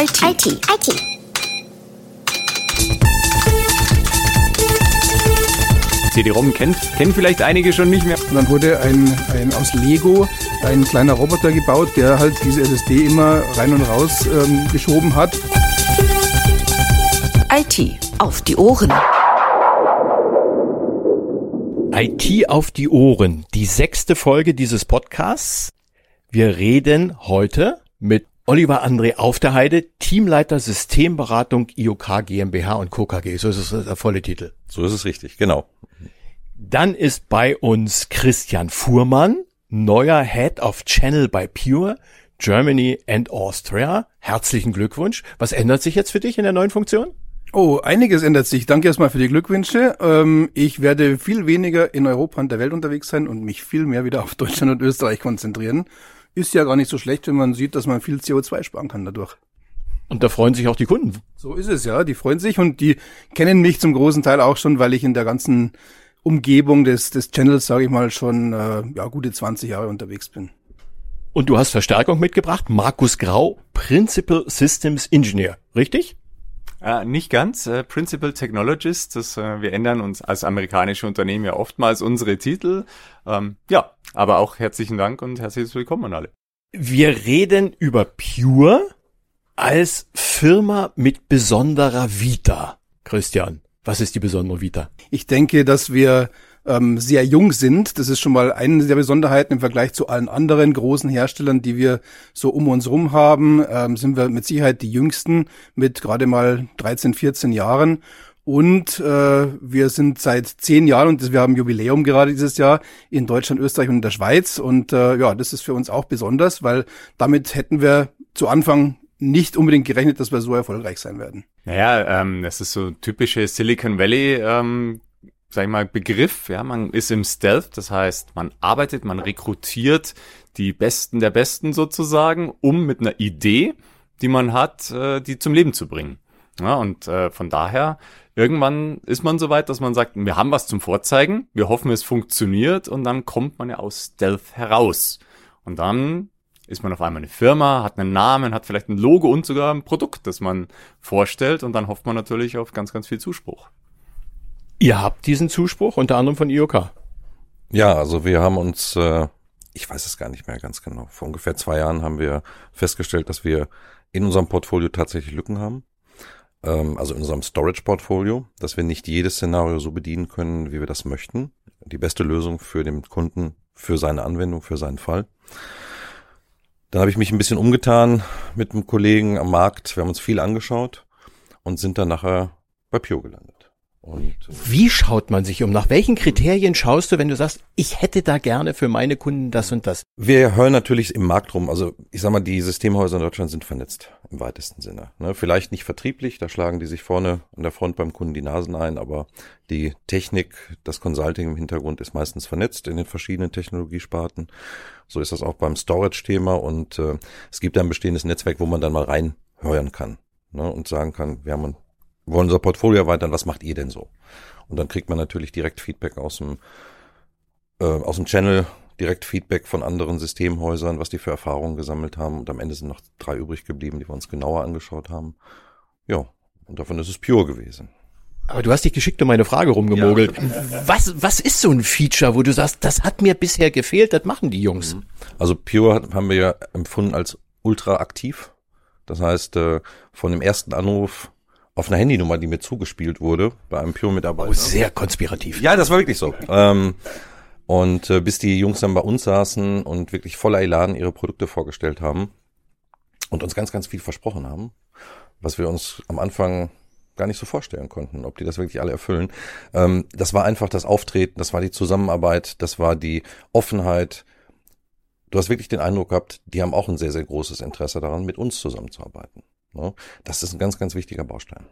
IT. IT. IT. CD-ROM kennt, kennen vielleicht einige schon nicht mehr. Und dann wurde ein, ein aus Lego ein kleiner Roboter gebaut, der halt diese SSD immer rein und raus ähm, geschoben hat. IT auf die Ohren. IT auf die Ohren, die sechste Folge dieses Podcasts. Wir reden heute mit Oliver André auf der Heide, Teamleiter Systemberatung IOK GmbH und Co. KG. So ist es der volle Titel. So ist es richtig, genau. Dann ist bei uns Christian Fuhrmann, neuer Head of Channel bei Pure, Germany and Austria. Herzlichen Glückwunsch. Was ändert sich jetzt für dich in der neuen Funktion? Oh, einiges ändert sich. Danke erstmal für die Glückwünsche. Ähm, ich werde viel weniger in Europa und der Welt unterwegs sein und mich viel mehr wieder auf Deutschland und Österreich konzentrieren. Ist ja gar nicht so schlecht, wenn man sieht, dass man viel CO2 sparen kann dadurch. Und da freuen sich auch die Kunden. So ist es ja. Die freuen sich und die kennen mich zum großen Teil auch schon, weil ich in der ganzen Umgebung des, des Channels, sage ich mal, schon äh, ja, gute 20 Jahre unterwegs bin. Und du hast Verstärkung mitgebracht, Markus Grau, Principal Systems Engineer, richtig? Äh, nicht ganz. Äh, Principal Technologist, das, äh, wir ändern uns als amerikanische Unternehmen ja oftmals unsere Titel. Ähm, ja, aber auch herzlichen Dank und herzliches Willkommen an alle. Wir reden über Pure als Firma mit besonderer Vita. Christian, was ist die besondere Vita? Ich denke, dass wir ähm, sehr jung sind. Das ist schon mal eine der Besonderheiten im Vergleich zu allen anderen großen Herstellern, die wir so um uns rum haben. Ähm, sind wir mit Sicherheit die jüngsten mit gerade mal 13, 14 Jahren. Und äh, wir sind seit zehn Jahren, und wir haben Jubiläum gerade dieses Jahr, in Deutschland, Österreich und in der Schweiz. Und äh, ja, das ist für uns auch besonders, weil damit hätten wir zu Anfang nicht unbedingt gerechnet, dass wir so erfolgreich sein werden. Naja, ähm, das ist so typische Silicon Valley ähm, sag ich mal, Begriff. Ja, man ist im Stealth, das heißt, man arbeitet, man rekrutiert die Besten der Besten sozusagen, um mit einer Idee, die man hat, äh, die zum Leben zu bringen. Ja, und äh, von daher, irgendwann ist man so weit, dass man sagt, wir haben was zum Vorzeigen, wir hoffen, es funktioniert und dann kommt man ja aus Stealth heraus. Und dann ist man auf einmal eine Firma, hat einen Namen, hat vielleicht ein Logo und sogar ein Produkt, das man vorstellt und dann hofft man natürlich auf ganz, ganz viel Zuspruch. Ihr habt diesen Zuspruch, unter anderem von IOK. Ja, also wir haben uns, äh, ich weiß es gar nicht mehr ganz genau, vor ungefähr zwei Jahren haben wir festgestellt, dass wir in unserem Portfolio tatsächlich Lücken haben. Ähm, also in unserem Storage-Portfolio, dass wir nicht jedes Szenario so bedienen können, wie wir das möchten. Die beste Lösung für den Kunden, für seine Anwendung, für seinen Fall. Dann habe ich mich ein bisschen umgetan mit einem Kollegen am Markt. Wir haben uns viel angeschaut und sind dann nachher bei Pio gelandet. Und, äh, Wie schaut man sich um? Nach welchen Kriterien schaust du, wenn du sagst, ich hätte da gerne für meine Kunden das und das? Wir hören natürlich im Markt rum. Also ich sag mal, die Systemhäuser in Deutschland sind vernetzt im weitesten Sinne. Ne? Vielleicht nicht vertrieblich, da schlagen die sich vorne an der Front beim Kunden die Nasen ein, aber die Technik, das Consulting im Hintergrund ist meistens vernetzt in den verschiedenen Technologiesparten. So ist das auch beim Storage-Thema und äh, es gibt ein bestehendes Netzwerk, wo man dann mal reinhören kann ne? und sagen kann, wir haben wollen unser Portfolio erweitern, was macht ihr denn so? Und dann kriegt man natürlich direkt Feedback aus dem, äh, aus dem Channel, direkt Feedback von anderen Systemhäusern, was die für Erfahrungen gesammelt haben. Und am Ende sind noch drei übrig geblieben, die wir uns genauer angeschaut haben. Ja, und davon ist es Pure gewesen. Aber du hast dich geschickt um meine Frage rumgemogelt. Ja. Was, was ist so ein Feature, wo du sagst, das hat mir bisher gefehlt, das machen die Jungs? Mhm. Also Pure haben wir ja empfunden als ultra aktiv. Das heißt, äh, von dem ersten Anruf auf einer Handynummer, die mir zugespielt wurde, bei einem Pure-Mitarbeiter. Oh, sehr konspirativ. Ja, das war wirklich so. Ähm, und äh, bis die Jungs dann bei uns saßen und wirklich voller Elan ihre Produkte vorgestellt haben und uns ganz, ganz viel versprochen haben, was wir uns am Anfang gar nicht so vorstellen konnten, ob die das wirklich alle erfüllen. Ähm, das war einfach das Auftreten, das war die Zusammenarbeit, das war die Offenheit. Du hast wirklich den Eindruck gehabt, die haben auch ein sehr, sehr großes Interesse daran, mit uns zusammenzuarbeiten. Ne? Das ist ein ganz, ganz wichtiger Baustein.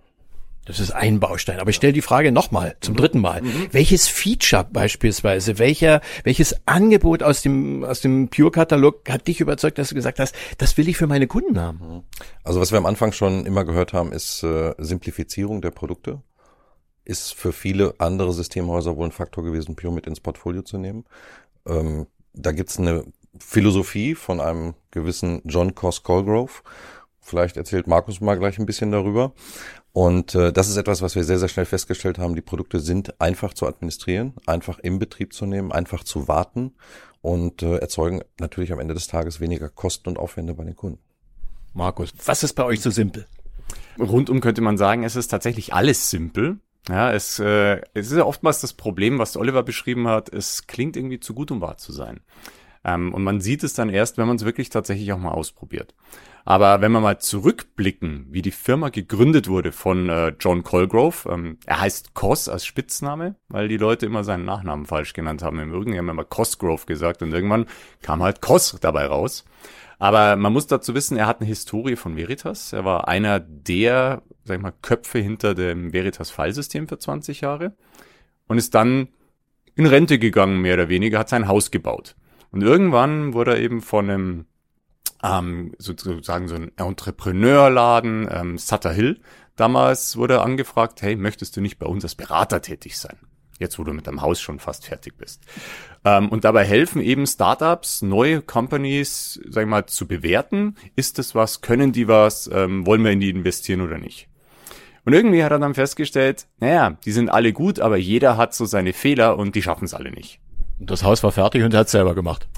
Das ist ein Baustein. Aber ich stelle die Frage nochmal, zum dritten Mal. Mhm. Welches Feature beispielsweise, welcher, welches Angebot aus dem, aus dem Pure-Katalog hat dich überzeugt, dass du gesagt hast, das will ich für meine Kunden haben? Mhm. Also was wir am Anfang schon immer gehört haben, ist äh, Simplifizierung der Produkte. Ist für viele andere Systemhäuser wohl ein Faktor gewesen, Pure mit ins Portfolio zu nehmen. Ähm, da gibt's eine Philosophie von einem gewissen John Cos Colgrove, Vielleicht erzählt Markus mal gleich ein bisschen darüber. Und äh, das ist etwas, was wir sehr, sehr schnell festgestellt haben. Die Produkte sind einfach zu administrieren, einfach im Betrieb zu nehmen, einfach zu warten und äh, erzeugen natürlich am Ende des Tages weniger Kosten und Aufwände bei den Kunden. Markus, was ist bei euch so simpel? Rundum könnte man sagen, es ist tatsächlich alles simpel. Ja, es, äh, es ist ja oftmals das Problem, was Oliver beschrieben hat, es klingt irgendwie zu gut, um wahr zu sein. Ähm, und man sieht es dann erst, wenn man es wirklich tatsächlich auch mal ausprobiert. Aber wenn wir mal zurückblicken, wie die Firma gegründet wurde von äh, John Colgrove, ähm, er heißt Cos als Spitzname, weil die Leute immer seinen Nachnamen falsch genannt haben im Übrigen. Die haben immer Cosgrove gesagt und irgendwann kam halt Cos dabei raus. Aber man muss dazu wissen, er hat eine Historie von Veritas. Er war einer der, sag ich mal, Köpfe hinter dem Veritas-Filesystem für 20 Jahre und ist dann in Rente gegangen, mehr oder weniger, hat sein Haus gebaut. Und irgendwann wurde er eben von einem ähm, sozusagen so ein Entrepreneurladen, ähm, Sutter Hill. Damals wurde angefragt, hey, möchtest du nicht bei uns als Berater tätig sein? Jetzt, wo du mit deinem Haus schon fast fertig bist. Ähm, und dabei helfen eben Startups, neue Companies, sag ich mal, zu bewerten. Ist das was? Können die was? Ähm, wollen wir in die investieren oder nicht? Und irgendwie hat er dann festgestellt, naja, die sind alle gut, aber jeder hat so seine Fehler und die schaffen es alle nicht. Das Haus war fertig und er hat es selber gemacht.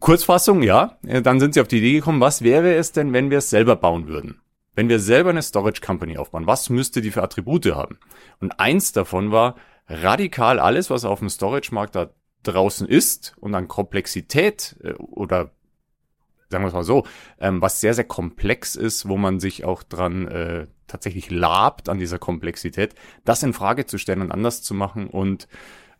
Kurzfassung, ja. Äh, dann sind sie auf die Idee gekommen, was wäre es denn, wenn wir es selber bauen würden? Wenn wir selber eine Storage Company aufbauen, was müsste die für Attribute haben? Und eins davon war radikal alles, was auf dem Storage-Markt da draußen ist und an Komplexität äh, oder sagen wir es mal so, ähm, was sehr, sehr komplex ist, wo man sich auch dran äh, tatsächlich labt an dieser Komplexität, das in Frage zu stellen und anders zu machen und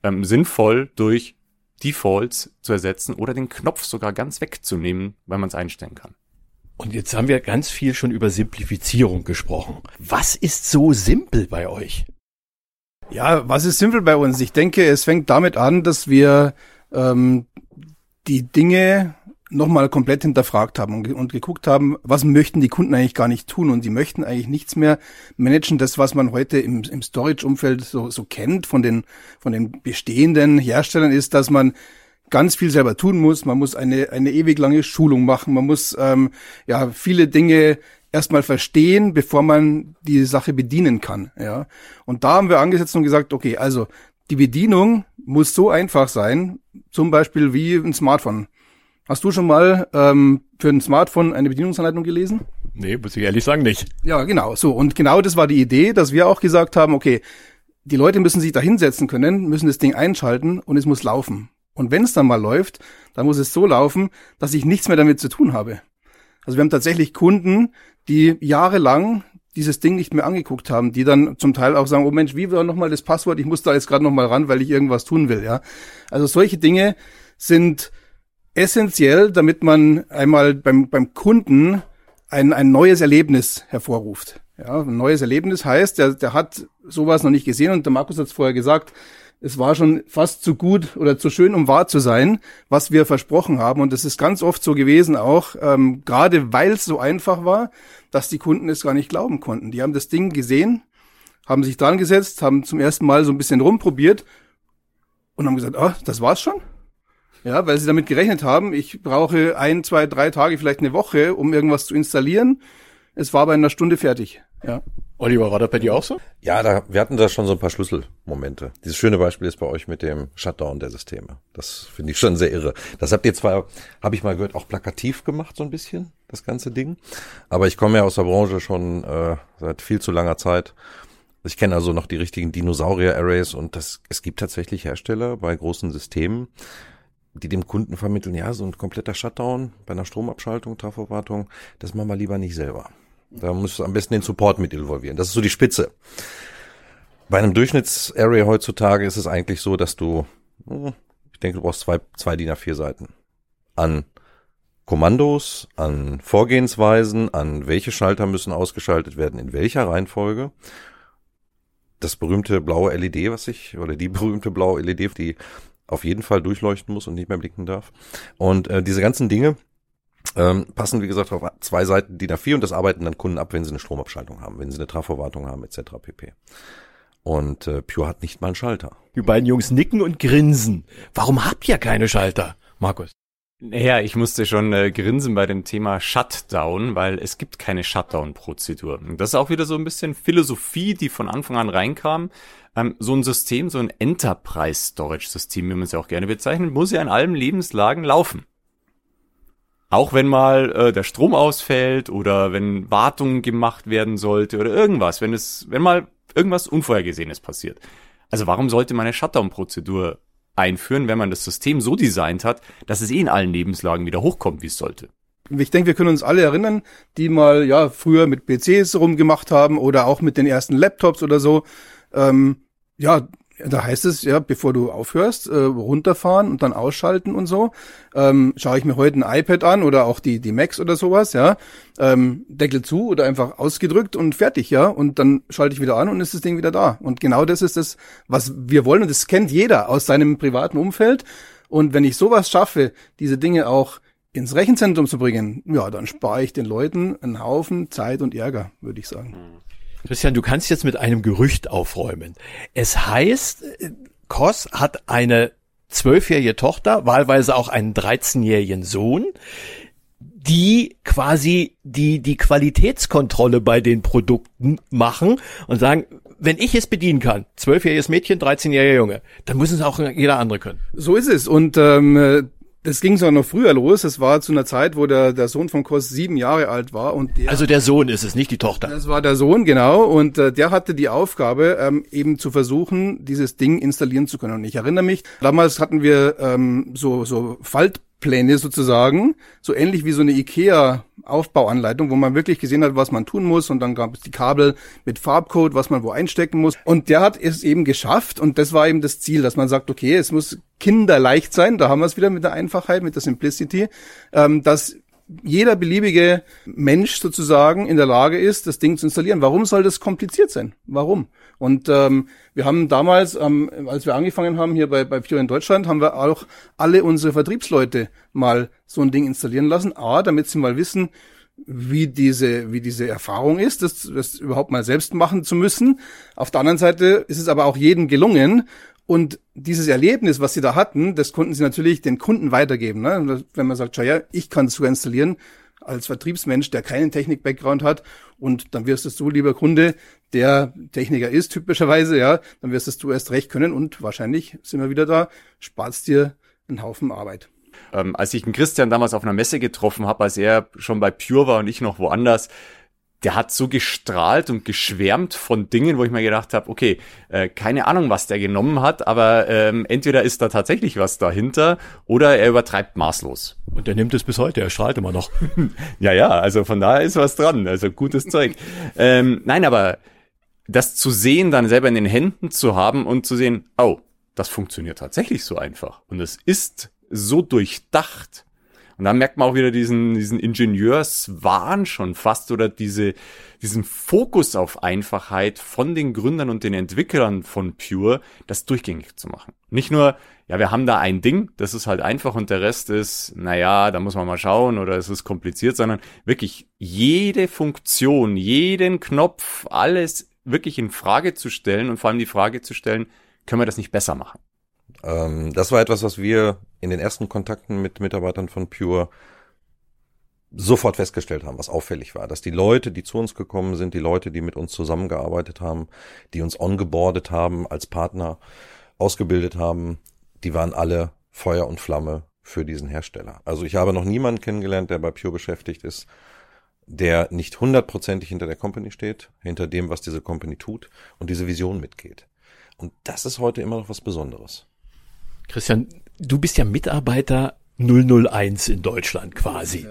ähm, sinnvoll durch Defaults zu ersetzen oder den Knopf sogar ganz wegzunehmen, weil man es einstellen kann. Und jetzt haben wir ganz viel schon über Simplifizierung gesprochen. Was ist so simpel bei euch? Ja, was ist simpel bei uns? Ich denke, es fängt damit an, dass wir ähm, die Dinge nochmal komplett hinterfragt haben und, geguckt haben, was möchten die Kunden eigentlich gar nicht tun und die möchten eigentlich nichts mehr managen. Das, was man heute im, im Storage-Umfeld so, so kennt von den, von den bestehenden Herstellern, ist, dass man ganz viel selber tun muss. Man muss eine, eine ewig lange Schulung machen. Man muss ähm, ja viele Dinge erstmal verstehen, bevor man die Sache bedienen kann. Ja. Und da haben wir angesetzt und gesagt, okay, also die Bedienung muss so einfach sein, zum Beispiel wie ein Smartphone. Hast du schon mal ähm, für ein Smartphone eine Bedienungsanleitung gelesen? Nee, muss ich ehrlich sagen, nicht. Ja, genau. So. Und genau das war die Idee, dass wir auch gesagt haben, okay, die Leute müssen sich da hinsetzen können, müssen das Ding einschalten und es muss laufen. Und wenn es dann mal läuft, dann muss es so laufen, dass ich nichts mehr damit zu tun habe. Also wir haben tatsächlich Kunden, die jahrelang dieses Ding nicht mehr angeguckt haben, die dann zum Teil auch sagen, oh Mensch, wie war nochmal das Passwort? Ich muss da jetzt gerade nochmal ran, weil ich irgendwas tun will, ja. Also solche Dinge sind essentiell, damit man einmal beim, beim Kunden ein, ein neues Erlebnis hervorruft. Ja, ein neues Erlebnis heißt, der, der hat sowas noch nicht gesehen und der Markus hat es vorher gesagt, es war schon fast zu gut oder zu schön, um wahr zu sein, was wir versprochen haben. Und es ist ganz oft so gewesen auch, ähm, gerade weil es so einfach war, dass die Kunden es gar nicht glauben konnten. Die haben das Ding gesehen, haben sich dran gesetzt, haben zum ersten Mal so ein bisschen rumprobiert und haben gesagt, ah, das war's schon? Ja, weil sie damit gerechnet haben, ich brauche ein, zwei, drei Tage, vielleicht eine Woche, um irgendwas zu installieren. Es war aber in einer Stunde fertig. Ja. Oliver, war das bei dir auch so? Ja, da, wir hatten da schon so ein paar Schlüsselmomente. Dieses schöne Beispiel ist bei euch mit dem Shutdown der Systeme. Das finde ich schon sehr irre. Das habt ihr zwar, habe ich mal gehört, auch plakativ gemacht, so ein bisschen, das ganze Ding. Aber ich komme ja aus der Branche schon äh, seit viel zu langer Zeit. Ich kenne also noch die richtigen Dinosaurier-Arrays und das, es gibt tatsächlich Hersteller bei großen Systemen, die dem Kunden vermitteln, ja, so ein kompletter Shutdown bei einer Stromabschaltung, Trafverwartung, das machen wir lieber nicht selber. Da muss am besten den Support mit involvieren. Das ist so die Spitze. Bei einem Durchschnittsarea heutzutage ist es eigentlich so, dass du, hm, ich denke, du brauchst zwei, zwei DIN A4 Seiten an Kommandos, an Vorgehensweisen, an welche Schalter müssen ausgeschaltet werden, in welcher Reihenfolge. Das berühmte blaue LED, was ich, oder die berühmte blaue LED, die auf jeden Fall durchleuchten muss und nicht mehr blinken darf. Und äh, diese ganzen Dinge ähm, passen, wie gesagt, auf zwei Seiten DIN A4 und das arbeiten dann Kunden ab, wenn sie eine Stromabschaltung haben, wenn sie eine Trafverwartung haben, etc. pp. Und äh, Pure hat nicht mal einen Schalter. Die beiden Jungs nicken und grinsen. Warum habt ihr keine Schalter, Markus? Naja, ich musste schon äh, grinsen bei dem Thema Shutdown, weil es gibt keine Shutdown-Prozedur. Und das ist auch wieder so ein bisschen Philosophie, die von Anfang an reinkam. Ähm, so ein System, so ein Enterprise-Storage-System, wie man es ja auch gerne bezeichnet, muss ja in allen Lebenslagen laufen. Auch wenn mal äh, der Strom ausfällt oder wenn Wartung gemacht werden sollte oder irgendwas, wenn es, wenn mal irgendwas Unvorhergesehenes passiert. Also warum sollte man eine Shutdown-Prozedur einführen, wenn man das System so designt hat, dass es eh in allen Lebenslagen wieder hochkommt, wie es sollte? Ich denke, wir können uns alle erinnern, die mal ja früher mit PCs rumgemacht haben oder auch mit den ersten Laptops oder so. Ähm, ja, da heißt es ja, bevor du aufhörst, äh, runterfahren und dann ausschalten und so. Ähm, schaue ich mir heute ein iPad an oder auch die die Macs oder sowas, ja. Ähm, Deckel zu oder einfach ausgedrückt und fertig, ja. Und dann schalte ich wieder an und ist das Ding wieder da. Und genau das ist das, was wir wollen und das kennt jeder aus seinem privaten Umfeld. Und wenn ich sowas schaffe, diese Dinge auch ins Rechenzentrum zu bringen, ja, dann spare ich den Leuten einen Haufen Zeit und Ärger, würde ich sagen. Christian, du kannst jetzt mit einem Gerücht aufräumen. Es heißt, Koss hat eine zwölfjährige Tochter, wahlweise auch einen 13-jährigen Sohn, die quasi die, die Qualitätskontrolle bei den Produkten machen und sagen, wenn ich es bedienen kann, zwölfjähriges Mädchen, 13-jähriger Junge, dann muss es auch jeder andere können. So ist es. Und ähm, das ging sogar noch früher los. Das war zu einer Zeit, wo der, der Sohn von Kos sieben Jahre alt war. Und der, also der Sohn ist es, nicht die Tochter. Das war der Sohn, genau. Und äh, der hatte die Aufgabe, ähm, eben zu versuchen, dieses Ding installieren zu können. Und ich erinnere mich, damals hatten wir ähm, so, so Falt Pläne sozusagen, so ähnlich wie so eine IKEA Aufbauanleitung, wo man wirklich gesehen hat, was man tun muss und dann gab es die Kabel mit Farbcode, was man wo einstecken muss und der hat es eben geschafft und das war eben das Ziel, dass man sagt, okay, es muss kinderleicht sein, da haben wir es wieder mit der Einfachheit, mit der Simplicity, ähm, dass jeder beliebige Mensch sozusagen in der Lage ist, das Ding zu installieren. Warum soll das kompliziert sein? Warum? Und ähm, wir haben damals, ähm, als wir angefangen haben hier bei, bei Pure in Deutschland, haben wir auch alle unsere Vertriebsleute mal so ein Ding installieren lassen. A, damit sie mal wissen, wie diese, wie diese Erfahrung ist, das, das überhaupt mal selbst machen zu müssen. Auf der anderen Seite ist es aber auch jedem gelungen. Und dieses Erlebnis, was sie da hatten, das konnten sie natürlich den Kunden weitergeben. Ne? Wenn man sagt, ja, ich kann es sogar installieren, als Vertriebsmensch, der keinen Technik-Background hat, und dann wirst es du, lieber Kunde, der Techniker ist typischerweise, ja, dann wirst es du erst recht können und wahrscheinlich sind wir wieder da, sparst dir einen Haufen Arbeit. Ähm, als ich den Christian damals auf einer Messe getroffen habe, als er schon bei Pure war und ich noch woanders, der hat so gestrahlt und geschwärmt von Dingen, wo ich mir gedacht habe, okay, äh, keine Ahnung, was der genommen hat, aber ähm, entweder ist da tatsächlich was dahinter oder er übertreibt maßlos. Und er nimmt es bis heute, er strahlt immer noch. ja, ja, also von daher ist was dran, also gutes Zeug. ähm, nein, aber das zu sehen, dann selber in den Händen zu haben und zu sehen, oh, das funktioniert tatsächlich so einfach und es ist so durchdacht und dann merkt man auch wieder diesen, diesen Ingenieurswahn schon fast oder diese, diesen Fokus auf Einfachheit von den Gründern und den Entwicklern von Pure, das durchgängig zu machen. Nicht nur, ja, wir haben da ein Ding, das ist halt einfach und der Rest ist, naja, da muss man mal schauen oder es ist kompliziert, sondern wirklich jede Funktion, jeden Knopf, alles wirklich in Frage zu stellen und vor allem die Frage zu stellen, können wir das nicht besser machen? Ähm, das war etwas, was wir in den ersten Kontakten mit Mitarbeitern von Pure sofort festgestellt haben, was auffällig war, dass die Leute, die zu uns gekommen sind, die Leute, die mit uns zusammengearbeitet haben, die uns ongeboardet haben, als Partner ausgebildet haben, die waren alle Feuer und Flamme für diesen Hersteller. Also ich habe noch niemanden kennengelernt, der bei Pure beschäftigt ist, der nicht hundertprozentig hinter der Company steht, hinter dem, was diese Company tut und diese Vision mitgeht. Und das ist heute immer noch was Besonderes. Christian, du bist ja Mitarbeiter 001 in Deutschland quasi. Ja.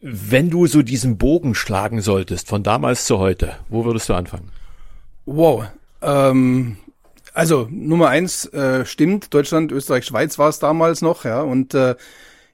Wenn du so diesen Bogen schlagen solltest von damals zu heute, wo würdest du anfangen? Wow. Ähm, also Nummer eins äh, stimmt, Deutschland, Österreich, Schweiz war es damals noch, ja. Und äh,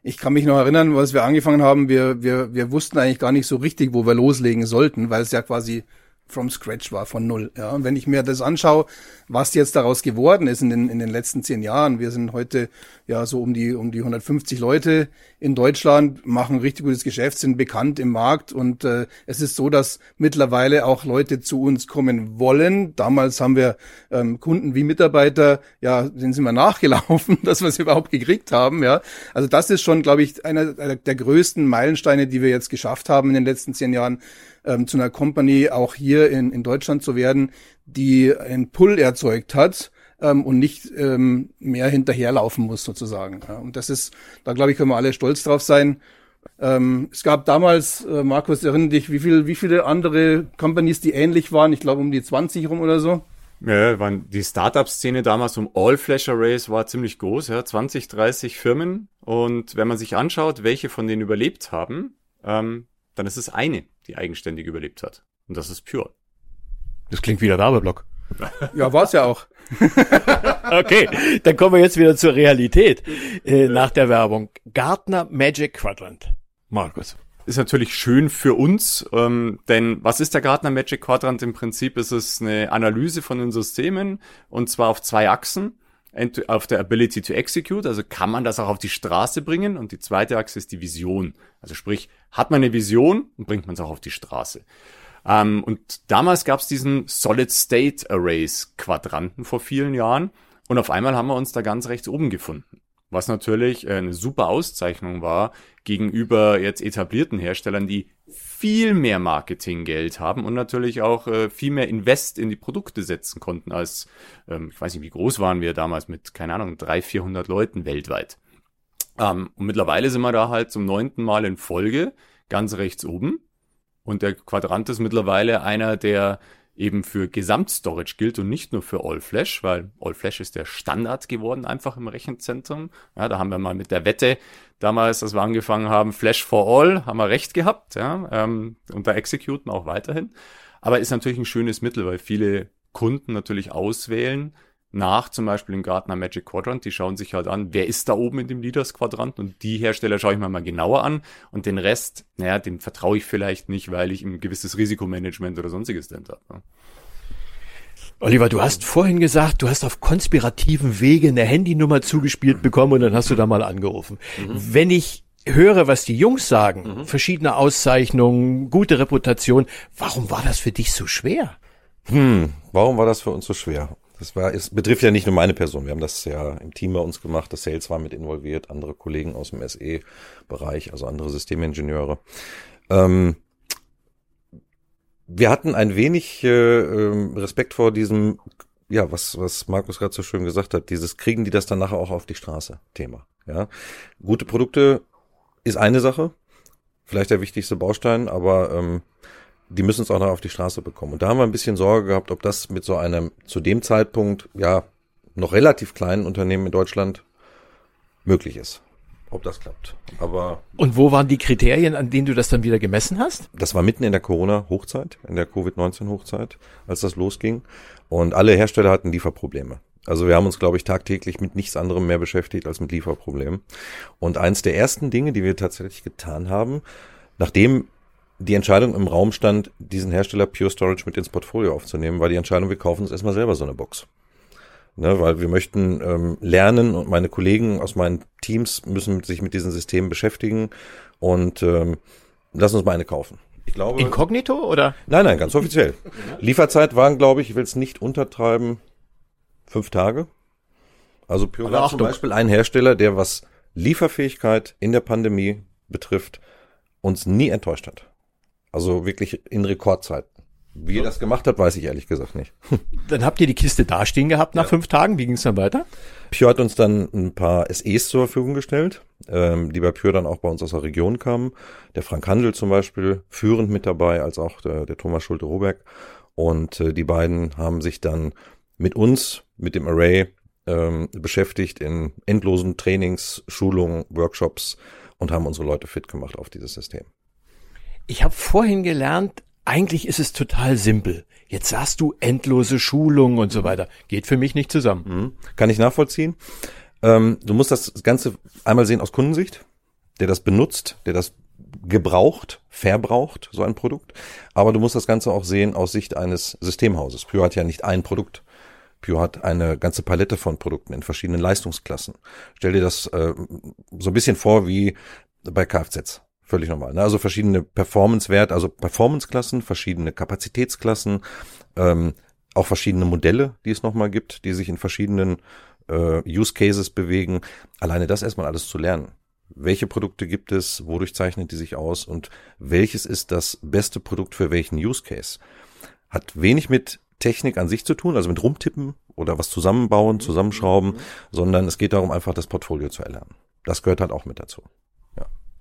ich kann mich noch erinnern, als wir angefangen haben, wir, wir, wir wussten eigentlich gar nicht so richtig, wo wir loslegen sollten, weil es ja quasi from scratch war, von null. Ja, und wenn ich mir das anschaue, was jetzt daraus geworden ist in den, in den letzten zehn Jahren, wir sind heute ja so um die, um die 150 Leute in Deutschland, machen richtig gutes Geschäft, sind bekannt im Markt und äh, es ist so, dass mittlerweile auch Leute zu uns kommen wollen. Damals haben wir ähm, Kunden wie Mitarbeiter, ja, denen sind wir nachgelaufen, dass wir es überhaupt gekriegt haben. Ja, also das ist schon, glaube ich, einer der größten Meilensteine, die wir jetzt geschafft haben in den letzten zehn Jahren ähm, zu einer Company auch hier in, in Deutschland zu werden, die einen Pull erzeugt hat ähm, und nicht ähm, mehr hinterherlaufen muss sozusagen. Ja, und das ist, da glaube ich, können wir alle stolz drauf sein. Ähm, es gab damals, äh, Markus, erinnere dich, wie viel, wie viele andere Companies, die ähnlich waren? Ich glaube um die 20 rum oder so. Ja, waren die Startup-Szene damals um All Flash Arrays war ziemlich groß, ja, 20, 30 Firmen. Und wenn man sich anschaut, welche von denen überlebt haben, ähm, dann ist es eine, die eigenständig überlebt hat. Und das ist Pure. Das klingt wie der Werbeblock. Ja, war's ja auch. okay, dann kommen wir jetzt wieder zur Realität äh, nach der Werbung. Gartner Magic Quadrant. Markus. Ist natürlich schön für uns, ähm, denn was ist der Gartner Magic Quadrant? Im Prinzip ist es eine Analyse von den Systemen und zwar auf zwei Achsen. Auf der Ability to Execute, also kann man das auch auf die Straße bringen und die zweite Achse ist die Vision. Also sprich, hat man eine Vision und bringt man es auch auf die Straße. Ähm, und damals gab es diesen Solid State Arrays Quadranten vor vielen Jahren und auf einmal haben wir uns da ganz rechts oben gefunden. Was natürlich eine super Auszeichnung war gegenüber jetzt etablierten Herstellern, die viel mehr Marketinggeld haben und natürlich auch äh, viel mehr Invest in die Produkte setzen konnten als, ähm, ich weiß nicht, wie groß waren wir damals mit, keine Ahnung, drei, vierhundert Leuten weltweit. Ähm, und mittlerweile sind wir da halt zum neunten Mal in Folge ganz rechts oben. Und der Quadrant ist mittlerweile einer, der eben für Gesamtstorage gilt und nicht nur für All-Flash, weil All-Flash ist der Standard geworden einfach im Rechenzentrum. Ja, da haben wir mal mit der Wette damals, als wir angefangen haben, Flash for All, haben wir recht gehabt, ja, ähm, und da executen auch weiterhin. Aber ist natürlich ein schönes Mittel, weil viele Kunden natürlich auswählen, nach zum Beispiel im Gartner Magic Quadrant. Die schauen sich halt an, wer ist da oben in dem Leaders Quadrant und die Hersteller schaue ich mir mal genauer an und den Rest, naja, dem vertraue ich vielleicht nicht, weil ich ein gewisses Risikomanagement oder sonstiges denn habe. Ne? Oliver, du hast vorhin gesagt, du hast auf konspirativen Wege eine Handynummer zugespielt bekommen und dann hast du da mal angerufen. Mhm. Wenn ich höre, was die Jungs sagen, mhm. verschiedene Auszeichnungen, gute Reputation, warum war das für dich so schwer? Hm, warum war das für uns so schwer? Das war, es betrifft ja nicht nur meine Person. Wir haben das ja im Team bei uns gemacht. Das Sales war mit involviert, andere Kollegen aus dem SE-Bereich, also andere Systemingenieure. Ähm, wir hatten ein wenig äh, ähm, Respekt vor diesem, ja, was, was Markus gerade so schön gesagt hat, dieses kriegen die das dann nachher auch auf die Straße Thema. Ja, gute Produkte ist eine Sache, vielleicht der wichtigste Baustein, aber ähm, die müssen es auch noch auf die Straße bekommen. Und da haben wir ein bisschen Sorge gehabt, ob das mit so einem zu dem Zeitpunkt ja noch relativ kleinen Unternehmen in Deutschland möglich ist. Ob das klappt. Aber und wo waren die Kriterien, an denen du das dann wieder gemessen hast? Das war mitten in der Corona-Hochzeit, in der Covid-19-Hochzeit, als das losging. Und alle Hersteller hatten Lieferprobleme. Also wir haben uns, glaube ich, tagtäglich mit nichts anderem mehr beschäftigt als mit Lieferproblemen. Und eins der ersten Dinge, die wir tatsächlich getan haben, nachdem die Entscheidung im Raum stand, diesen Hersteller Pure Storage mit ins Portfolio aufzunehmen, war die Entscheidung, wir kaufen uns erstmal selber so eine Box. Ne, weil wir möchten ähm, lernen und meine Kollegen aus meinen Teams müssen sich mit diesen Systemen beschäftigen und ähm, lass uns mal eine kaufen. Ich glaube. Inkognito oder? Nein, nein, ganz offiziell. Lieferzeit waren, glaube ich, ich will es nicht untertreiben, fünf Tage. Also Pure war zum Beispiel ein Hersteller, der was Lieferfähigkeit in der Pandemie betrifft, uns nie enttäuscht hat. Also wirklich in Rekordzeiten. Wie ihr das gemacht habt, weiß ich ehrlich gesagt nicht. Dann habt ihr die Kiste dastehen gehabt nach ja. fünf Tagen. Wie ging es dann weiter? Pure hat uns dann ein paar SEs zur Verfügung gestellt, ähm, die bei Pure dann auch bei uns aus der Region kamen. Der Frank Handel zum Beispiel, führend mit dabei, als auch der, der Thomas Schulte-Roberg. Und äh, die beiden haben sich dann mit uns, mit dem Array, ähm, beschäftigt in endlosen Trainings, Schulungen, Workshops und haben unsere Leute fit gemacht auf dieses System. Ich habe vorhin gelernt, eigentlich ist es total simpel. Jetzt sagst du endlose Schulungen und so weiter. Geht für mich nicht zusammen. Mhm. Kann ich nachvollziehen. Ähm, du musst das Ganze einmal sehen aus Kundensicht, der das benutzt, der das gebraucht, verbraucht, so ein Produkt. Aber du musst das Ganze auch sehen aus Sicht eines Systemhauses. Pure hat ja nicht ein Produkt. Pure hat eine ganze Palette von Produkten in verschiedenen Leistungsklassen. Stell dir das äh, so ein bisschen vor wie bei Kfz. Völlig normal. Ne? Also verschiedene Performance-Werte, also Performance-Klassen, verschiedene Kapazitätsklassen, ähm, auch verschiedene Modelle, die es nochmal gibt, die sich in verschiedenen äh, Use Cases bewegen. Alleine das erstmal alles zu lernen. Welche Produkte gibt es? Wodurch zeichnet die sich aus? Und welches ist das beste Produkt für welchen Use Case? Hat wenig mit Technik an sich zu tun, also mit rumtippen oder was zusammenbauen, zusammenschrauben, sondern es geht darum, einfach das Portfolio zu erlernen. Das gehört halt auch mit dazu.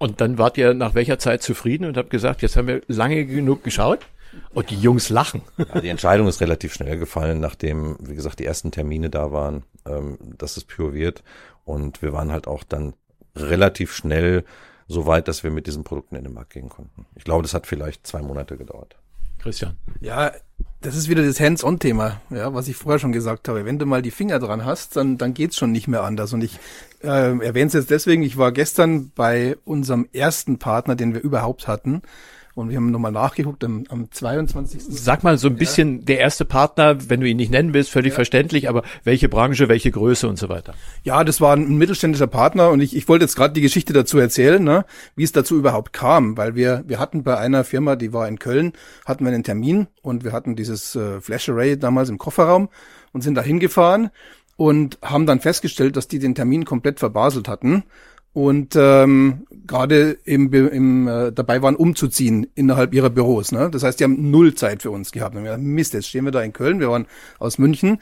Und dann wart ihr nach welcher Zeit zufrieden und habt gesagt, jetzt haben wir lange genug geschaut? Und die Jungs lachen. Ja, die Entscheidung ist relativ schnell gefallen, nachdem, wie gesagt, die ersten Termine da waren, ähm, dass es Pure wird. Und wir waren halt auch dann relativ schnell so weit, dass wir mit diesen Produkten in den Markt gehen konnten. Ich glaube, das hat vielleicht zwei Monate gedauert. Christian. Ja, das ist wieder das Hands-on-Thema, ja, was ich vorher schon gesagt habe. Wenn du mal die Finger dran hast, dann, dann geht's schon nicht mehr anders. Und ich äh, erwähne es jetzt deswegen, ich war gestern bei unserem ersten Partner, den wir überhaupt hatten. Und wir haben nochmal nachgeguckt am, am 22. Sag mal so ein bisschen ja. der erste Partner, wenn du ihn nicht nennen willst, völlig ja. verständlich, aber welche Branche, welche Größe und so weiter. Ja, das war ein mittelständischer Partner und ich, ich wollte jetzt gerade die Geschichte dazu erzählen, ne, wie es dazu überhaupt kam, weil wir wir hatten bei einer Firma, die war in Köln, hatten wir einen Termin und wir hatten dieses äh, Flash Array damals im Kofferraum und sind da hingefahren und haben dann festgestellt, dass die den Termin komplett verbaselt hatten und ähm, gerade im, im, äh, dabei waren, umzuziehen innerhalb ihrer Büros. Ne? Das heißt, die haben null Zeit für uns gehabt. Und wir haben, Mist, jetzt stehen wir da in Köln, wir waren aus München.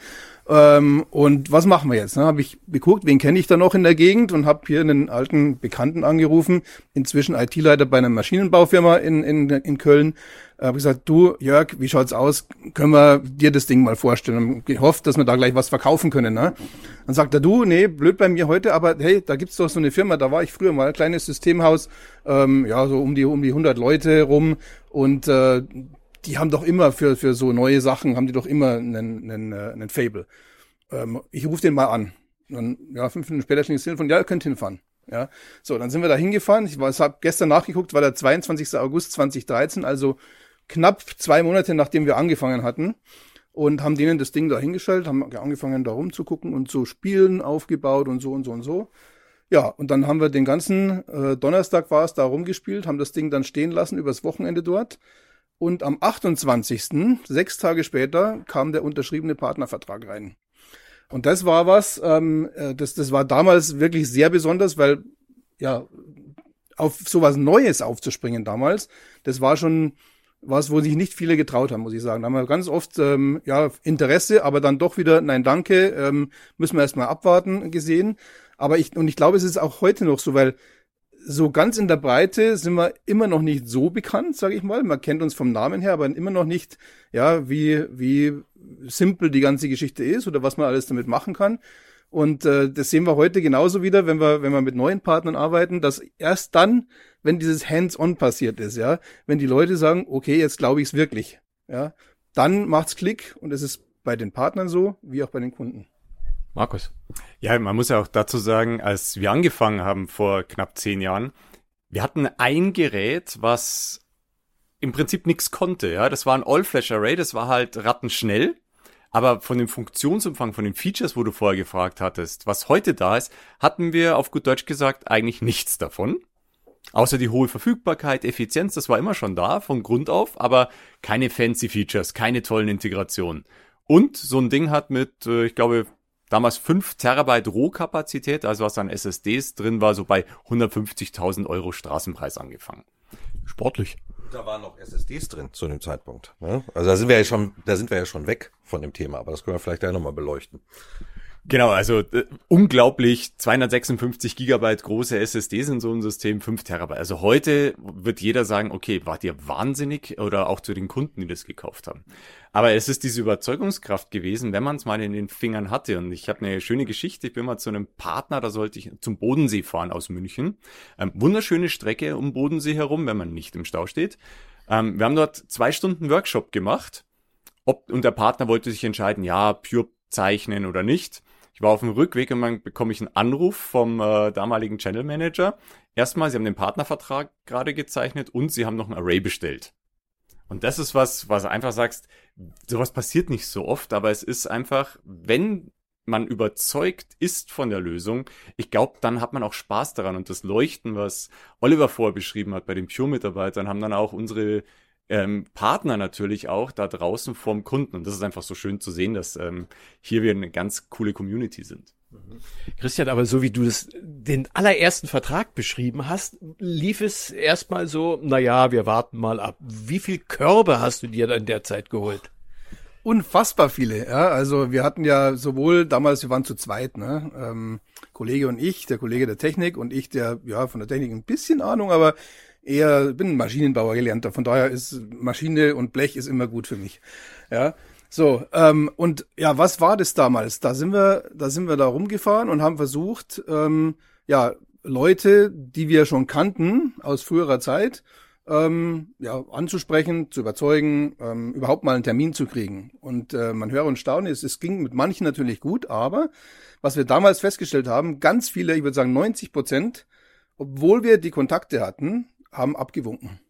Ähm, und was machen wir jetzt? Ne? Habe ich geguckt, wen kenne ich da noch in der Gegend und habe hier einen alten Bekannten angerufen, inzwischen IT-Leiter bei einer Maschinenbaufirma in, in, in Köln. Äh, habe gesagt, du Jörg, wie schaut's aus? Können wir dir das Ding mal vorstellen? Und gehofft, dass wir da gleich was verkaufen können. Ne? Dann sagt er, du, nee, blöd bei mir heute, aber hey, da gibt's doch so eine Firma, da war ich früher mal, ein kleines Systemhaus, ähm, ja, so um die um die 100 Leute rum und äh, die haben doch immer für, für so neue Sachen, haben die doch immer einen, einen, äh, einen Fable. Ähm, ich rufe den mal an. dann, ja, fünf Minuten später klingt das Telefon, ja, ihr könnt hinfahren. Ja, so, dann sind wir da hingefahren. Ich, ich habe gestern nachgeguckt, war der 22. August 2013, also knapp zwei Monate, nachdem wir angefangen hatten. Und haben denen das Ding da hingestellt, haben angefangen da rumzugucken und so Spielen aufgebaut und so und so und so. Ja, und dann haben wir den ganzen äh, Donnerstag war es da rumgespielt, haben das Ding dann stehen lassen übers Wochenende dort. Und am 28., sechs Tage später, kam der unterschriebene Partnervertrag rein. Und das war was, ähm, äh, das, das war damals wirklich sehr besonders, weil ja, auf sowas Neues aufzuspringen damals, das war schon was, wo sich nicht viele getraut haben, muss ich sagen. Da haben wir ganz oft ähm, ja Interesse, aber dann doch wieder, nein, danke, ähm, müssen wir erstmal abwarten gesehen. Aber ich, und ich glaube, es ist auch heute noch so, weil so ganz in der Breite sind wir immer noch nicht so bekannt, sage ich mal. Man kennt uns vom Namen her, aber immer noch nicht, ja, wie wie simpel die ganze Geschichte ist oder was man alles damit machen kann. Und äh, das sehen wir heute genauso wieder, wenn wir wenn wir mit neuen Partnern arbeiten, dass erst dann, wenn dieses Hands-on passiert ist, ja, wenn die Leute sagen, okay, jetzt glaube ich es wirklich, ja, dann macht's Klick und es ist bei den Partnern so wie auch bei den Kunden. Markus. Ja, man muss ja auch dazu sagen, als wir angefangen haben vor knapp zehn Jahren, wir hatten ein Gerät, was im Prinzip nichts konnte. Ja, das war ein All-Flash-Array, das war halt rattenschnell. Aber von dem Funktionsumfang, von den Features, wo du vorher gefragt hattest, was heute da ist, hatten wir auf gut Deutsch gesagt eigentlich nichts davon. Außer die hohe Verfügbarkeit, Effizienz, das war immer schon da, von Grund auf, aber keine fancy Features, keine tollen Integrationen. Und so ein Ding hat mit, äh, ich glaube, damals 5 Terabyte Rohkapazität, also was an SSDs drin war, so bei 150.000 Euro Straßenpreis angefangen. Sportlich. Da waren noch SSDs drin zu dem Zeitpunkt. Ne? Also da sind wir ja schon, da sind wir ja schon weg von dem Thema, aber das können wir vielleicht gleich nochmal beleuchten. Genau, also äh, unglaublich 256 Gigabyte große SSDs in so einem System, 5 Terabyte. Also heute wird jeder sagen, okay, wart ihr wahnsinnig oder auch zu den Kunden, die das gekauft haben. Aber es ist diese Überzeugungskraft gewesen, wenn man es mal in den Fingern hatte. Und ich habe eine schöne Geschichte. Ich bin mal zu einem Partner, da sollte ich zum Bodensee fahren aus München. Ähm, wunderschöne Strecke um Bodensee herum, wenn man nicht im Stau steht. Ähm, wir haben dort zwei Stunden Workshop gemacht. Ob, und der Partner wollte sich entscheiden, ja, Pure zeichnen oder nicht. Ich war auf dem Rückweg und dann bekomme ich einen Anruf vom äh, damaligen Channel Manager. erstmal, sie haben den Partnervertrag gerade gezeichnet und sie haben noch ein Array bestellt. Und das ist was, was du einfach sagst, sowas passiert nicht so oft, aber es ist einfach, wenn man überzeugt ist von der Lösung, ich glaube, dann hat man auch Spaß daran. Und das Leuchten, was Oliver vorher beschrieben hat bei den Pure-Mitarbeitern, haben dann auch unsere ähm, Partner natürlich auch da draußen vorm Kunden. Und das ist einfach so schön zu sehen, dass ähm, hier wir eine ganz coole Community sind. Christian, aber so wie du das, den allerersten Vertrag beschrieben hast, lief es erstmal so, na ja, wir warten mal ab. Wie viel Körbe hast du dir dann derzeit geholt? Unfassbar viele, ja. Also wir hatten ja sowohl damals, wir waren zu zweit, ne? Ähm, Kollege und ich, der Kollege der Technik und ich, der ja von der Technik ein bisschen Ahnung, aber eher bin Maschinenbauer gelernter. Von daher ist Maschine und Blech ist immer gut für mich. Ja. So, ähm, und ja, was war das damals? Da sind wir, da sind wir da rumgefahren und haben versucht, ähm, ja, Leute, die wir schon kannten aus früherer Zeit, ähm, ja, anzusprechen, zu überzeugen, ähm, überhaupt mal einen Termin zu kriegen. Und äh, man höre und staune, es, es ging mit manchen natürlich gut, aber was wir damals festgestellt haben, ganz viele, ich würde sagen 90 Prozent, obwohl wir die Kontakte hatten, haben abgewunken.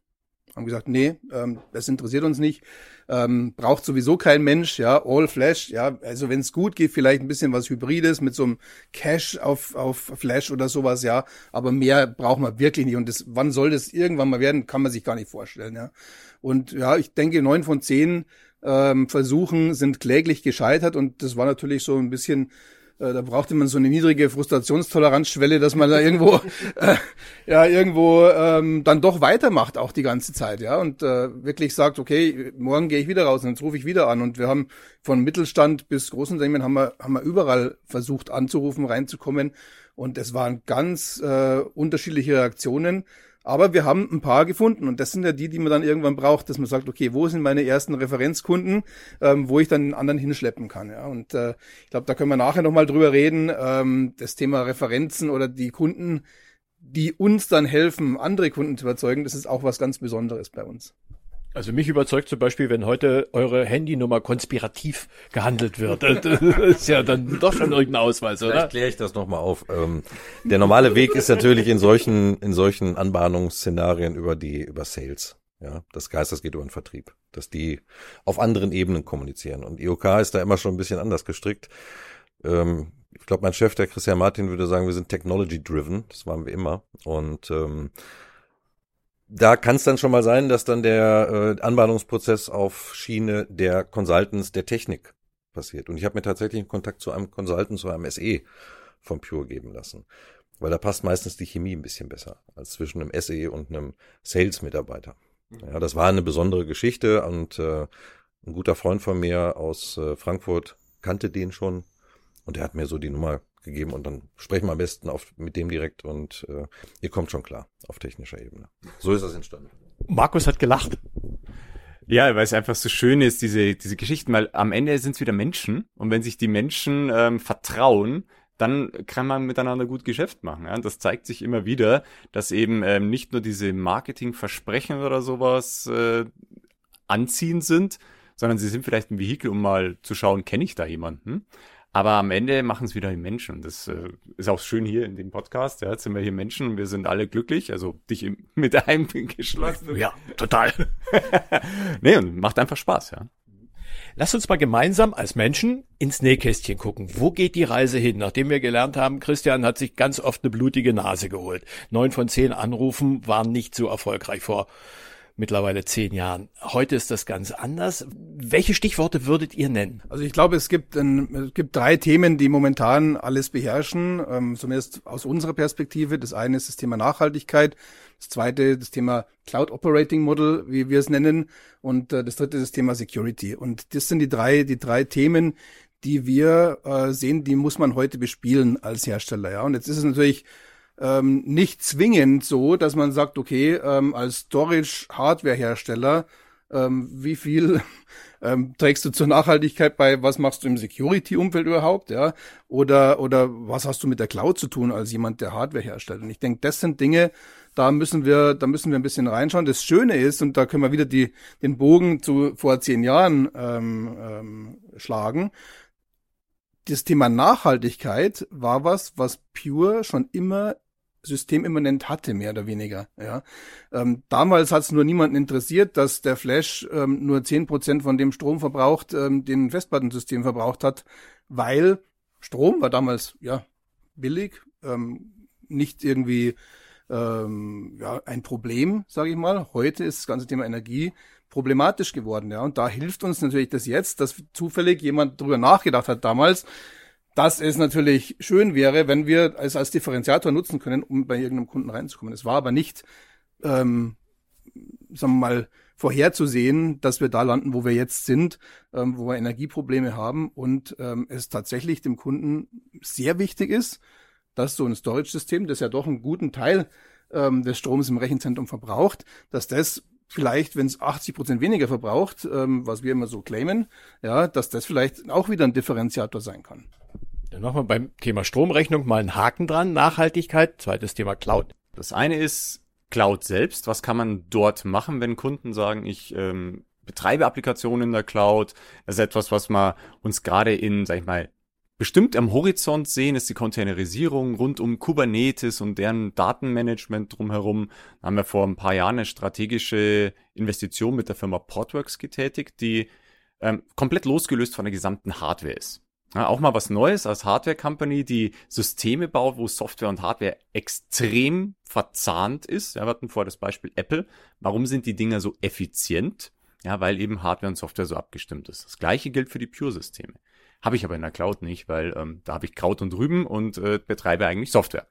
Haben gesagt, nee, ähm, das interessiert uns nicht, ähm, braucht sowieso kein Mensch, ja, all Flash, ja, also wenn es gut geht, vielleicht ein bisschen was Hybrides mit so einem Cache auf, auf Flash oder sowas, ja, aber mehr braucht man wirklich nicht. Und das, wann soll das irgendwann mal werden, kann man sich gar nicht vorstellen, ja. Und ja, ich denke, neun von zehn ähm, Versuchen sind kläglich gescheitert. Und das war natürlich so ein bisschen da brauchte man so eine niedrige Frustrationstoleranzschwelle, dass man da irgendwo äh, ja irgendwo ähm, dann doch weitermacht auch die ganze Zeit, ja. Und äh, wirklich sagt, okay, morgen gehe ich wieder raus und jetzt rufe ich wieder an. Und wir haben von Mittelstand bis Großunternehmen haben wir haben wir überall versucht anzurufen, reinzukommen. Und es waren ganz äh, unterschiedliche Reaktionen. Aber wir haben ein paar gefunden und das sind ja die, die man dann irgendwann braucht, dass man sagt, okay, wo sind meine ersten Referenzkunden, ähm, wo ich dann den anderen hinschleppen kann. Ja? Und äh, ich glaube, da können wir nachher nochmal drüber reden. Ähm, das Thema Referenzen oder die Kunden, die uns dann helfen, andere Kunden zu überzeugen, das ist auch was ganz Besonderes bei uns. Also mich überzeugt zum Beispiel, wenn heute eure Handynummer konspirativ gehandelt wird. Das ist ja dann doch schon irgendein Ausweis, oder? Vielleicht kläre ich das nochmal auf. Ähm, der normale Weg ist natürlich in solchen, in solchen Anbahnungsszenarien über die, über Sales. Ja, das heißt, das geht über den Vertrieb, dass die auf anderen Ebenen kommunizieren. Und IOK ist da immer schon ein bisschen anders gestrickt. Ähm, ich glaube, mein Chef, der Christian Martin, würde sagen, wir sind technology-driven. Das waren wir immer. Und ähm, da kann es dann schon mal sein, dass dann der äh, Anbahnungsprozess auf Schiene der Consultants der Technik passiert. Und ich habe mir tatsächlich einen Kontakt zu einem Consultant, zu einem SE von Pure geben lassen. Weil da passt meistens die Chemie ein bisschen besser als zwischen einem SE und einem Sales-Mitarbeiter. Ja, das war eine besondere Geschichte und äh, ein guter Freund von mir aus äh, Frankfurt kannte den schon und er hat mir so die Nummer gegeben und dann sprechen wir am besten auf, mit dem direkt und äh, ihr kommt schon klar auf technischer Ebene. So ist das entstanden. Markus hat gelacht. Ja, weil es einfach so schön ist, diese, diese Geschichten, weil am Ende sind es wieder Menschen und wenn sich die Menschen ähm, vertrauen, dann kann man miteinander gut Geschäft machen. Ja? Und das zeigt sich immer wieder, dass eben ähm, nicht nur diese Marketingversprechen oder sowas äh, anziehend sind, sondern sie sind vielleicht ein Vehikel, um mal zu schauen, kenne ich da jemanden? Aber am Ende machen es wieder die Menschen. Das äh, ist auch schön hier in dem Podcast. Ja, jetzt sind wir hier Menschen und wir sind alle glücklich. Also dich im, mit eingeschlossen. Ja, total. nee, und macht einfach Spaß, ja. Lass uns mal gemeinsam als Menschen ins Nähkästchen gucken. Wo geht die Reise hin? Nachdem wir gelernt haben, Christian hat sich ganz oft eine blutige Nase geholt. Neun von zehn Anrufen waren nicht so erfolgreich vor mittlerweile zehn Jahren. Heute ist das ganz anders. Welche Stichworte würdet ihr nennen? Also ich glaube, es gibt, ein, es gibt drei Themen, die momentan alles beherrschen, ähm, zumindest aus unserer Perspektive. Das eine ist das Thema Nachhaltigkeit, das zweite das Thema Cloud Operating Model, wie wir es nennen, und äh, das dritte das Thema Security. Und das sind die drei, die drei Themen, die wir äh, sehen, die muss man heute bespielen als Hersteller. Ja, und jetzt ist es natürlich ähm, nicht zwingend so, dass man sagt, okay, ähm, als Storage-Hardware-Hersteller, ähm, wie viel ähm, trägst du zur Nachhaltigkeit bei, was machst du im Security-Umfeld überhaupt, ja? Oder, oder was hast du mit der Cloud zu tun als jemand, der Hardware herstellt? Und ich denke, das sind Dinge, da müssen wir, da müssen wir ein bisschen reinschauen. Das Schöne ist, und da können wir wieder die, den Bogen zu vor zehn Jahren ähm, ähm, schlagen, das Thema Nachhaltigkeit war was, was Pure schon immer systemimmanent hatte, mehr oder weniger. Ja. Ähm, damals hat es nur niemanden interessiert, dass der Flash ähm, nur zehn Prozent von dem Strom verbraucht, ähm, den Festplattensystem verbraucht hat, weil Strom war damals ja billig, ähm, nicht irgendwie ähm, ja, ein Problem, sage ich mal. Heute ist das ganze Thema Energie problematisch geworden, ja. Und da hilft uns natürlich das jetzt, dass zufällig jemand drüber nachgedacht hat damals, dass es natürlich schön wäre, wenn wir es als Differenziator nutzen können, um bei irgendeinem Kunden reinzukommen. Es war aber nicht, ähm, sagen wir mal, vorherzusehen, dass wir da landen, wo wir jetzt sind, ähm, wo wir Energieprobleme haben und ähm, es tatsächlich dem Kunden sehr wichtig ist, dass so ein Storage-System, das ja doch einen guten Teil ähm, des Stroms im Rechenzentrum verbraucht, dass das vielleicht, wenn es 80 Prozent weniger verbraucht, ähm, was wir immer so claimen, ja, dass das vielleicht auch wieder ein Differenziator sein kann. Dann machen wir beim Thema Stromrechnung mal einen Haken dran. Nachhaltigkeit. Zweites Thema Cloud. Das eine ist Cloud selbst. Was kann man dort machen, wenn Kunden sagen, ich ähm, betreibe Applikationen in der Cloud? Das ist etwas, was wir uns gerade in, sag ich mal, bestimmt am Horizont sehen, ist die Containerisierung rund um Kubernetes und deren Datenmanagement drumherum. Da haben wir vor ein paar Jahren eine strategische Investition mit der Firma Portworx getätigt, die ähm, komplett losgelöst von der gesamten Hardware ist. Ja, auch mal was Neues als Hardware-Company, die Systeme baut, wo Software und Hardware extrem verzahnt ist. Ja, wir hatten vorher das Beispiel Apple. Warum sind die Dinger so effizient? Ja, weil eben Hardware und Software so abgestimmt ist. Das gleiche gilt für die Pure-Systeme. Habe ich aber in der Cloud nicht, weil ähm, da habe ich Kraut und Rüben und äh, betreibe eigentlich Software.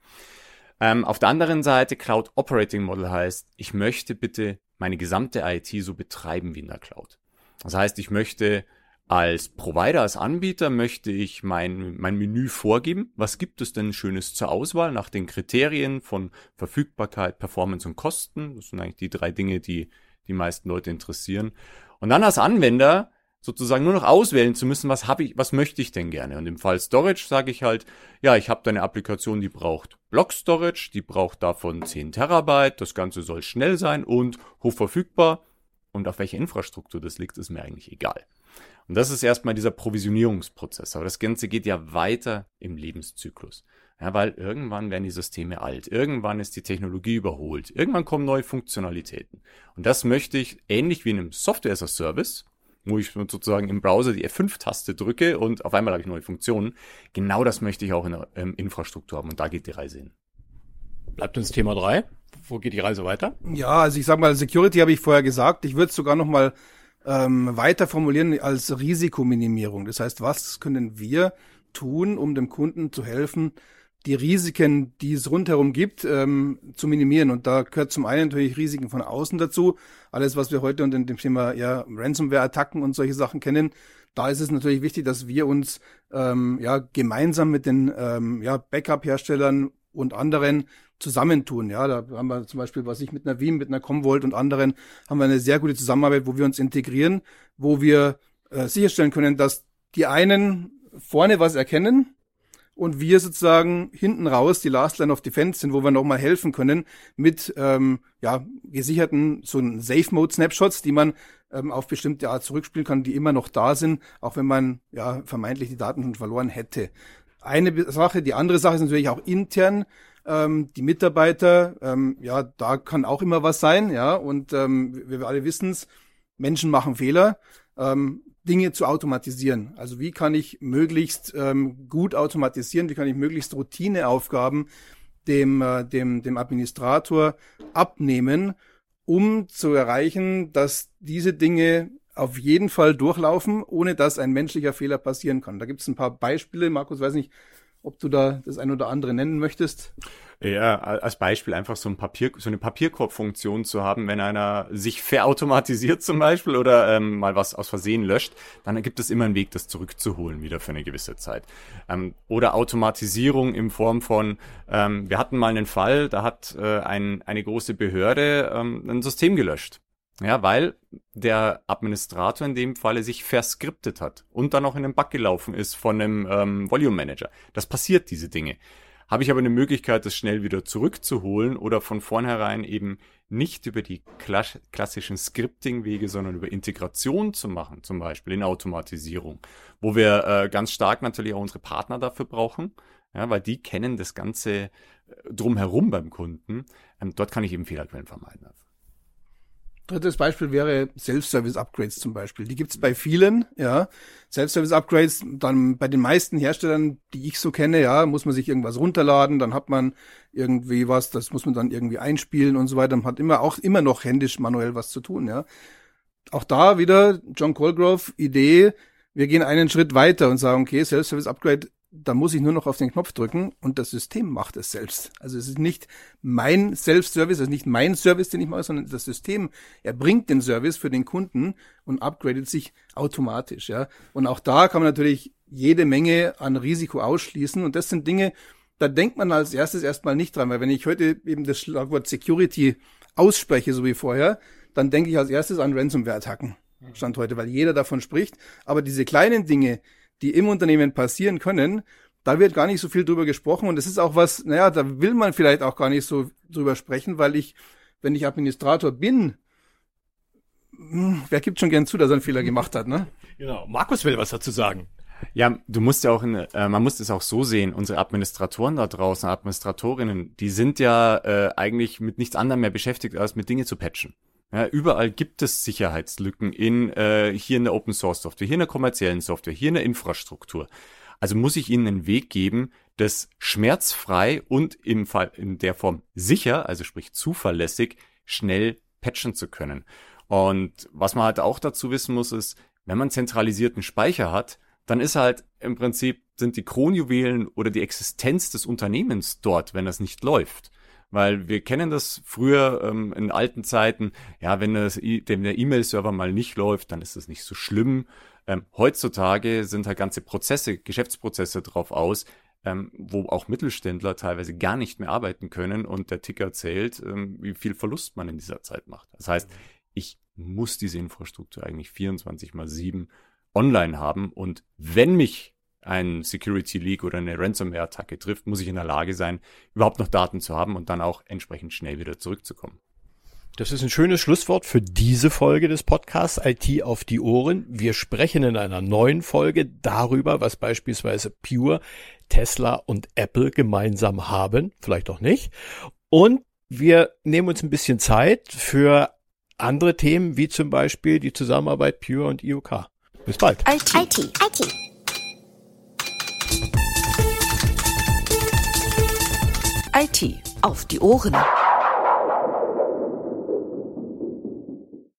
Ähm, auf der anderen Seite, Cloud Operating Model heißt, ich möchte bitte meine gesamte IT so betreiben wie in der Cloud. Das heißt, ich möchte als Provider, als Anbieter möchte ich mein, mein Menü vorgeben. Was gibt es denn Schönes zur Auswahl nach den Kriterien von Verfügbarkeit, Performance und Kosten? Das sind eigentlich die drei Dinge, die die meisten Leute interessieren. Und dann als Anwender sozusagen nur noch auswählen zu müssen, was habe ich, was möchte ich denn gerne? Und im Fall Storage sage ich halt, ja, ich habe da eine Applikation, die braucht Block Storage, die braucht davon 10 Terabyte, das Ganze soll schnell sein und hoch verfügbar. Und auf welcher Infrastruktur das liegt, ist mir eigentlich egal. Und das ist erstmal dieser Provisionierungsprozess. Aber das Ganze geht ja weiter im Lebenszyklus. Ja, weil irgendwann werden die Systeme alt. Irgendwann ist die Technologie überholt. Irgendwann kommen neue Funktionalitäten. Und das möchte ich ähnlich wie in einem Software as a Service wo ich sozusagen im Browser die F5-Taste drücke und auf einmal habe ich neue Funktionen. Genau das möchte ich auch in der ähm, Infrastruktur haben und da geht die Reise hin. Bleibt uns Thema drei. Wo geht die Reise weiter? Ja, also ich sag mal, Security habe ich vorher gesagt. Ich würde es sogar noch mal ähm, weiter formulieren als Risikominimierung. Das heißt, was können wir tun, um dem Kunden zu helfen, die Risiken, die es rundherum gibt, ähm, zu minimieren. Und da gehört zum einen natürlich Risiken von außen dazu. Alles, was wir heute unter dem Thema ja, Ransomware-Attacken und solche Sachen kennen. Da ist es natürlich wichtig, dass wir uns ähm, ja gemeinsam mit den ähm, ja, Backup-Herstellern und anderen zusammentun. Ja, da haben wir zum Beispiel, was ich mit einer Veeam, mit einer Commvault und anderen haben wir eine sehr gute Zusammenarbeit, wo wir uns integrieren, wo wir äh, sicherstellen können, dass die einen vorne was erkennen und wir sozusagen hinten raus die Last Line of Defense sind, wo wir nochmal helfen können mit ähm, ja, gesicherten so Safe Mode Snapshots, die man ähm, auf bestimmte Art zurückspielen kann, die immer noch da sind, auch wenn man ja vermeintlich die Daten schon verloren hätte. Eine Sache, die andere Sache ist natürlich auch intern. Ähm, die Mitarbeiter, ähm, ja, da kann auch immer was sein, ja, und ähm, wir alle wissen es, Menschen machen Fehler. Ähm, Dinge zu automatisieren. Also wie kann ich möglichst ähm, gut automatisieren, wie kann ich möglichst Routineaufgaben dem, äh, dem, dem Administrator abnehmen, um zu erreichen, dass diese Dinge auf jeden Fall durchlaufen, ohne dass ein menschlicher Fehler passieren kann. Da gibt es ein paar Beispiele. Markus, weiß nicht, ob du da das ein oder andere nennen möchtest. Ja, als Beispiel einfach so ein Papier, so eine Papierkorbfunktion zu haben, wenn einer sich verautomatisiert zum Beispiel oder ähm, mal was aus Versehen löscht, dann gibt es immer einen Weg, das zurückzuholen wieder für eine gewisse Zeit. Ähm, oder Automatisierung in Form von, ähm, wir hatten mal einen Fall, da hat äh, ein, eine große Behörde ähm, ein System gelöscht. Ja, weil der Administrator in dem Falle sich verskriptet hat und dann auch in den Bug gelaufen ist von einem ähm, Volume Manager. Das passiert, diese Dinge. Habe ich aber eine Möglichkeit, das schnell wieder zurückzuholen oder von vornherein eben nicht über die klassischen Scripting-Wege, sondern über Integration zu machen, zum Beispiel in Automatisierung, wo wir äh, ganz stark natürlich auch unsere Partner dafür brauchen, Ja, weil die kennen das Ganze äh, drumherum beim Kunden. Ähm, dort kann ich eben Fehlerquellen vermeiden. Drittes Beispiel wäre Self-Service-Upgrades zum Beispiel. Die gibt's bei vielen, ja. Self-Service-Upgrades, dann bei den meisten Herstellern, die ich so kenne, ja, muss man sich irgendwas runterladen, dann hat man irgendwie was, das muss man dann irgendwie einspielen und so weiter. Man hat immer auch immer noch händisch manuell was zu tun, ja. Auch da wieder John Colgrove Idee, wir gehen einen Schritt weiter und sagen, okay, Self-Service-Upgrade da muss ich nur noch auf den Knopf drücken und das System macht es selbst. Also es ist nicht mein Self-Service, es ist nicht mein Service, den ich mache, sondern das System erbringt den Service für den Kunden und upgradet sich automatisch, ja. Und auch da kann man natürlich jede Menge an Risiko ausschließen und das sind Dinge, da denkt man als erstes erstmal nicht dran, weil wenn ich heute eben das Schlagwort Security ausspreche, so wie vorher, dann denke ich als erstes an Ransomware-Attacken. Stand heute, weil jeder davon spricht. Aber diese kleinen Dinge, die im Unternehmen passieren können, da wird gar nicht so viel drüber gesprochen und es ist auch was, naja, da will man vielleicht auch gar nicht so drüber sprechen, weil ich, wenn ich Administrator bin, hm, wer gibt schon gern zu, dass er einen Fehler gemacht hat, ne? Genau. Markus will was dazu sagen. Ja, du musst ja auch, in, äh, man muss es auch so sehen, unsere Administratoren da draußen, Administratorinnen, die sind ja äh, eigentlich mit nichts anderem mehr beschäftigt, als mit Dinge zu patchen. Ja, überall gibt es Sicherheitslücken in äh, hier in der Open Source Software, hier in der kommerziellen Software, hier in der Infrastruktur. Also muss ich ihnen einen Weg geben, das schmerzfrei und im Fall in der Form sicher, also sprich zuverlässig, schnell patchen zu können. Und was man halt auch dazu wissen muss, ist, wenn man zentralisierten Speicher hat, dann ist halt im Prinzip sind die Kronjuwelen oder die Existenz des Unternehmens dort, wenn das nicht läuft. Weil wir kennen das früher ähm, in alten Zeiten, ja, wenn, das, wenn der E-Mail-Server mal nicht läuft, dann ist das nicht so schlimm. Ähm, heutzutage sind halt ganze Prozesse, Geschäftsprozesse drauf aus, ähm, wo auch Mittelständler teilweise gar nicht mehr arbeiten können und der Ticker zählt, ähm, wie viel Verlust man in dieser Zeit macht. Das heißt, ich muss diese Infrastruktur eigentlich 24 mal 7 online haben und wenn mich ein Security Leak oder eine Ransomware-Attacke trifft, muss ich in der Lage sein, überhaupt noch Daten zu haben und dann auch entsprechend schnell wieder zurückzukommen. Das ist ein schönes Schlusswort für diese Folge des Podcasts IT auf die Ohren. Wir sprechen in einer neuen Folge darüber, was beispielsweise Pure, Tesla und Apple gemeinsam haben, vielleicht auch nicht. Und wir nehmen uns ein bisschen Zeit für andere Themen, wie zum Beispiel die Zusammenarbeit Pure und IOK. Bis bald. IT. IT. IT. IT auf die Ohren.